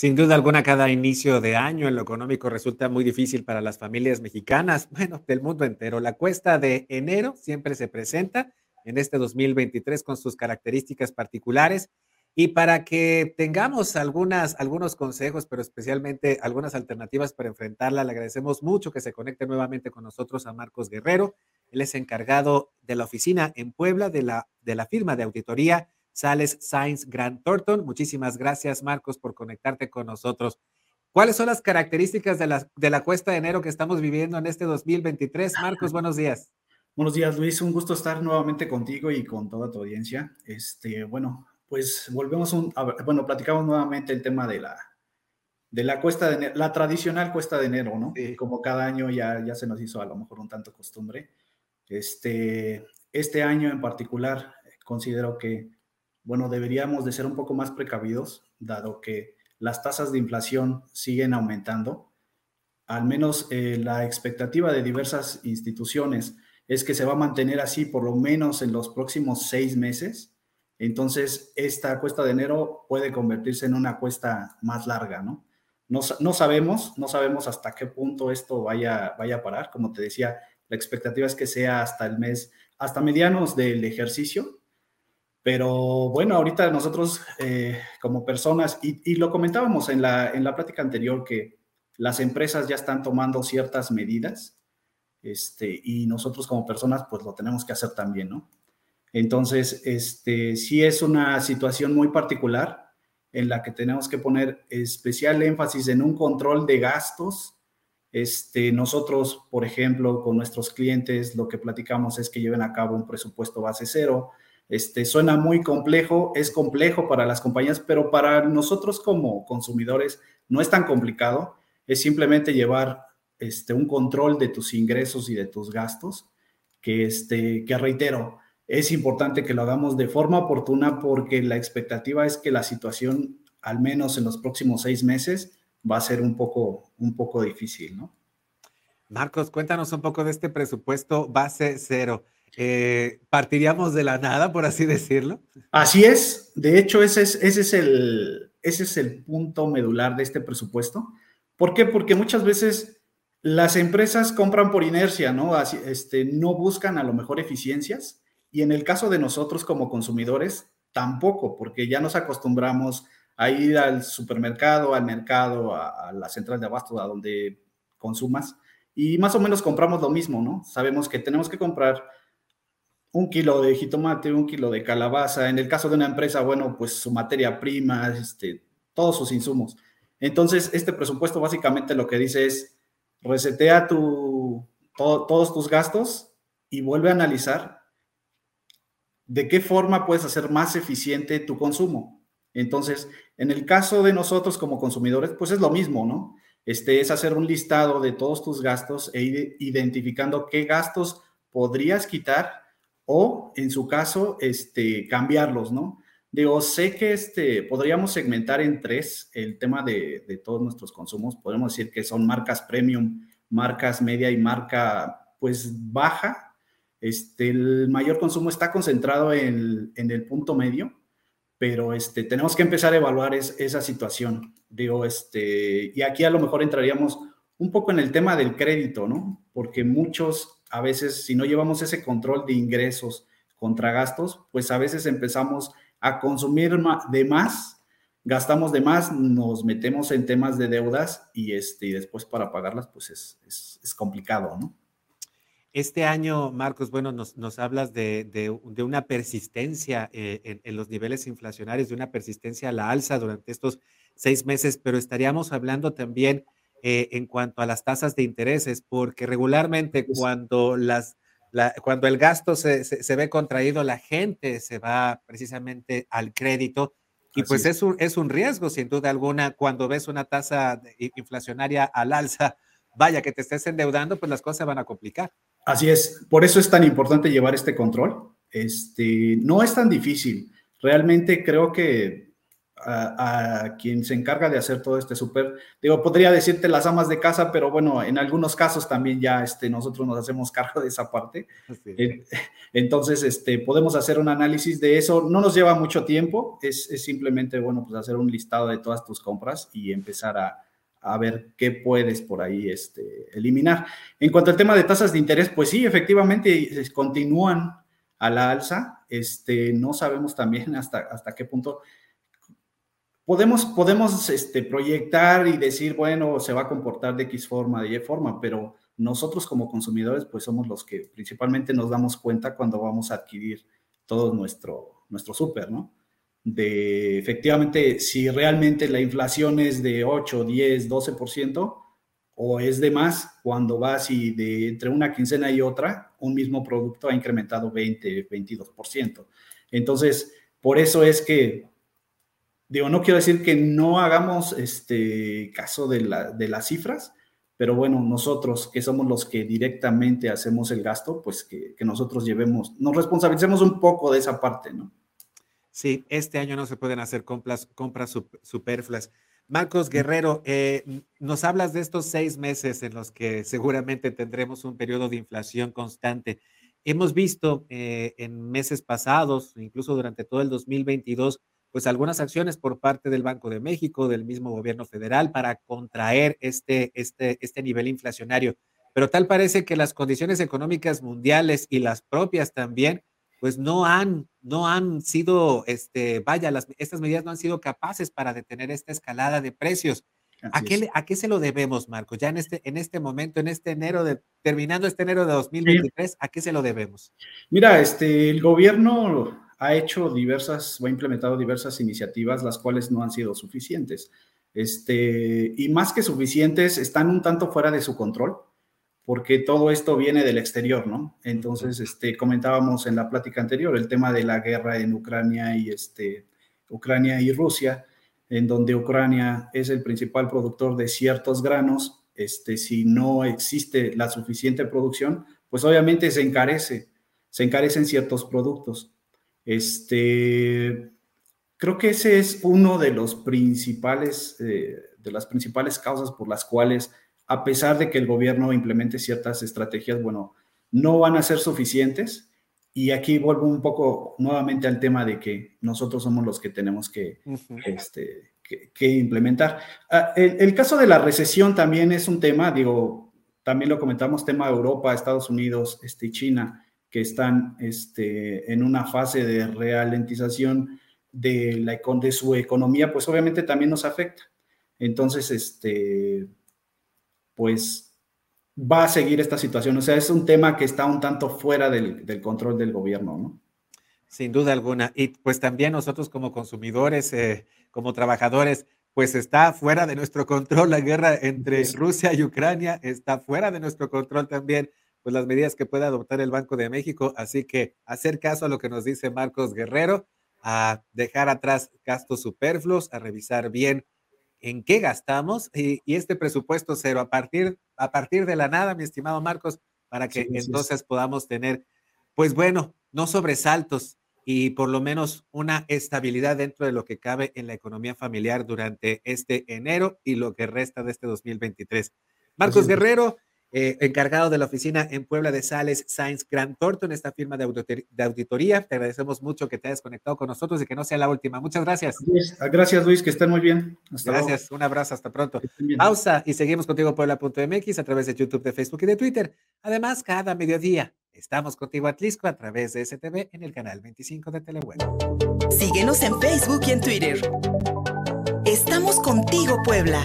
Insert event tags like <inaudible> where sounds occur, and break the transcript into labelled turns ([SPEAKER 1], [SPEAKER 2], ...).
[SPEAKER 1] Sin duda alguna, cada inicio de año en lo económico resulta muy difícil para las familias mexicanas, <laughs> bueno, del mundo entero. La cuesta de enero siempre se presenta en este 2023 con sus características particulares y para que tengamos algunas, algunos consejos, pero especialmente algunas alternativas para enfrentarla, le agradecemos mucho que se conecte nuevamente con nosotros a Marcos Guerrero. Él es encargado de la oficina en Puebla de la, de la firma de auditoría Sales Science Grant Thornton. Muchísimas gracias, Marcos, por conectarte con nosotros. ¿Cuáles son las características de la, de la cuesta de enero que estamos viviendo en este 2023? Marcos, buenos días.
[SPEAKER 2] Buenos días, Luis. Un gusto estar nuevamente contigo y con toda tu audiencia. Este, bueno, pues volvemos un, bueno, platicamos nuevamente el tema de la, de la cuesta de enero, la tradicional cuesta de enero, ¿no? Como cada año ya, ya se nos hizo a lo mejor un tanto costumbre. Este, este año en particular considero que bueno, deberíamos de ser un poco más precavidos, dado que las tasas de inflación siguen aumentando. Al menos eh, la expectativa de diversas instituciones es que se va a mantener así por lo menos en los próximos seis meses. Entonces, esta cuesta de enero puede convertirse en una cuesta más larga, ¿no? No, no sabemos, no sabemos hasta qué punto esto vaya, vaya a parar. Como te decía, la expectativa es que sea hasta el mes, hasta medianos del ejercicio, pero bueno, ahorita nosotros eh, como personas, y, lo comentábamos en la, en la plática anterior, que las empresas ya están tomando ciertas medidas, este, y nosotros como personas pues lo tenemos que hacer también, ¿no? Entonces, este, sí es una situación muy particular en la que tenemos que poner especial énfasis en un control de gastos. Este, nosotros, por ejemplo, con nuestros clientes, lo que platicamos es que lleven a cabo un presupuesto base cero, este, suena muy complejo, es complejo para las compañías, pero para nosotros como consumidores no es tan complicado, es simplemente llevar este, un control de tus ingresos y de tus gastos, que, este, que reitero, es importante que lo hagamos de forma oportuna porque la expectativa es que la situación, al menos en los próximos seis meses, va a ser un poco, un poco difícil, ¿no?
[SPEAKER 1] Marcos, cuéntanos un poco de este presupuesto base cero. Eh, partiríamos de la nada, por así decirlo.
[SPEAKER 2] Así es. De hecho, ese es, ese es, el, ese es el punto medular de este presupuesto. ¿Por qué? Porque muchas veces las empresas compran por inercia, ¿no? Así, este, no buscan a lo mejor eficiencias. Y en el caso de nosotros como consumidores, tampoco, porque ya nos acostumbramos a ir al supermercado, al mercado, a, a la central de abasto, a donde consumas, y más o menos compramos lo mismo, ¿no? Sabemos que tenemos que comprar un kilo de jitomate, un kilo de calabaza. En el caso de una empresa, bueno, pues su materia prima, este, todos sus insumos. Entonces, este presupuesto básicamente lo que dice es, resetea tu, todos tus gastos y vuelve a analizar de qué forma puedes hacer más eficiente tu consumo. Entonces, en el caso de nosotros como consumidores, pues es lo mismo, ¿no? Este es hacer un listado de todos tus gastos e identificando qué gastos podrías quitar o en su caso, este, cambiarlos, ¿no? Digo, sé que este, podríamos segmentar en tres el tema de, todos nuestros consumos. Podemos decir que son marcas premium, marcas media y marca, pues, baja. Este, el mayor consumo está concentrado en, en el punto medio, pero este, tenemos que empezar a evaluar esa situación. Digo, este, y aquí a lo mejor entraríamos un poco en el tema del crédito, ¿no? Porque muchos a veces si no llevamos ese control de ingresos contra gastos, pues a veces empezamos a consumir de más, gastamos de más, nos metemos en temas de deudas y, este, y después para pagarlas, pues es, es, complicado, ¿no?
[SPEAKER 1] Este año, Marcos, bueno, nos, nos hablas de, de, una persistencia eh, en, los niveles inflacionarios, de una persistencia a la alza durante estos seis meses, pero estaríamos hablando también eh, en cuanto a las tasas de intereses, porque regularmente cuando, las, cuando el gasto se, se, ve contraído, la gente se va precisamente al crédito y pues es. un, es un riesgo, sin duda alguna, cuando ves una tasa inflacionaria al alza, <laughs> vaya que te estés endeudando, pues las cosas se van a complicar.
[SPEAKER 2] Así es, por eso es tan importante llevar este control. Este, no es tan difícil. Realmente creo que a, quien se encarga de hacer todo este súper. Digo, podría decirte las amas de casa, pero bueno, en algunos casos también ya este, nosotros nos hacemos <laughs> cargo de esa parte. Entonces, este, podemos hacer un análisis de eso. No nos lleva mucho tiempo, es, simplemente, bueno, pues hacer un listado de todas tus compras y empezar a, a ver qué puedes por ahí este, eliminar. En cuanto al tema de tasas de interés, pues sí, efectivamente continúan a la alza. Este, no sabemos también hasta, hasta qué punto podemos, podemos este, proyectar y decir, bueno, se va a comportar de X forma, de Y forma, pero nosotros como consumidores, pues somos los que principalmente nos damos cuenta cuando vamos a adquirir todo nuestro, nuestro súper, ¿no? De efectivamente, si realmente la inflación es de 8, 10, 12%, o es de más cuando vas y de entre una quincena y otra, un mismo producto ha incrementado 20, 22%. Entonces, por eso es que digo, no quiero decir que no hagamos este caso de, las cifras, pero bueno, nosotros que somos los que directamente hacemos el gasto, pues que, nosotros llevemos, nos responsabilicemos un poco de esa parte, ¿no?
[SPEAKER 1] Sí, este año no se pueden hacer compras, compras superfluas. Marcos Guerrero, eh, nos hablas de estos seis meses en los que seguramente tendremos un periodo de inflación constante. Hemos visto eh, en meses pasados, incluso durante todo el 2022, pues algunas acciones por parte del Banco de México, del mismo gobierno federal, para contraer este, este, este nivel inflacionario. Pero tal parece que las condiciones económicas mundiales y las propias también, pues no han, no han sido, este, vaya, las, estas medidas no han sido capaces para detener esta escalada de precios. ¿A qué, ¿A qué, se lo debemos, Marco? Ya en este, en este momento, en este enero, de, terminando este enero de 2023, ¿a qué se lo debemos?
[SPEAKER 2] Mira, este, el gobierno ha hecho diversas o ha implementado diversas iniciativas, las cuales no han sido suficientes. Este, y más que suficientes, están un tanto fuera de su control, porque todo esto viene del exterior, ¿no? Entonces, este, comentábamos en la plática anterior el tema de la guerra en Ucrania y, este, Ucrania y Rusia, en donde Ucrania es el principal productor de ciertos granos. Este, si no existe la suficiente producción, pues obviamente se encarece, se encarecen ciertos productos. Este, creo que ese es uno de los principales, eh, de las principales causas por las cuales, a pesar de que el gobierno implemente ciertas estrategias, bueno, no van a ser suficientes. Y aquí vuelvo un poco nuevamente al tema de que nosotros somos los que tenemos que, este, que, implementar. Ah, el, el, caso de la recesión también es un tema, digo, también lo comentamos, tema Europa, Estados Unidos, este, China que están este, en una fase de ralentización de, la, de su economía, pues obviamente también nos afecta. Entonces, este, pues va a seguir esta situación. O sea, es un tema que está un tanto fuera del, control del gobierno, ¿no?
[SPEAKER 1] Sin duda alguna. Y pues también nosotros como consumidores, eh, como trabajadores, pues está fuera de nuestro control la guerra entre Rusia y Ucrania, está fuera de nuestro control también pues las medidas que puede adoptar el Banco de México. Así que hacer caso a lo que nos dice Marcos Guerrero, a dejar atrás gastos superfluos, a revisar bien en qué gastamos y, este presupuesto cero a partir, a partir de la nada, mi estimado Marcos, para que entonces podamos tener, pues bueno, no sobresaltos y por lo menos una estabilidad dentro de lo que cabe en la economía familiar durante este enero y lo que resta de este 2023. Marcos Guerrero, eh, encargado de la oficina en Puebla de Sales Science Grant Thornton, esta firma de, auditoría. Te agradecemos mucho que te hayas conectado con nosotros y que no sea la última. Muchas gracias.
[SPEAKER 2] Gracias, Luis, que estén muy bien.
[SPEAKER 1] gracias, un abrazo, hasta pronto. Pausa y seguimos contigo Puebla.mx a través de YouTube, de Facebook y de Twitter. Además, cada mediodía estamos contigo Atlisco a través de STV en el canal 25 de Teleweb.
[SPEAKER 3] Síguenos en Facebook y en Twitter. Estamos contigo, Puebla.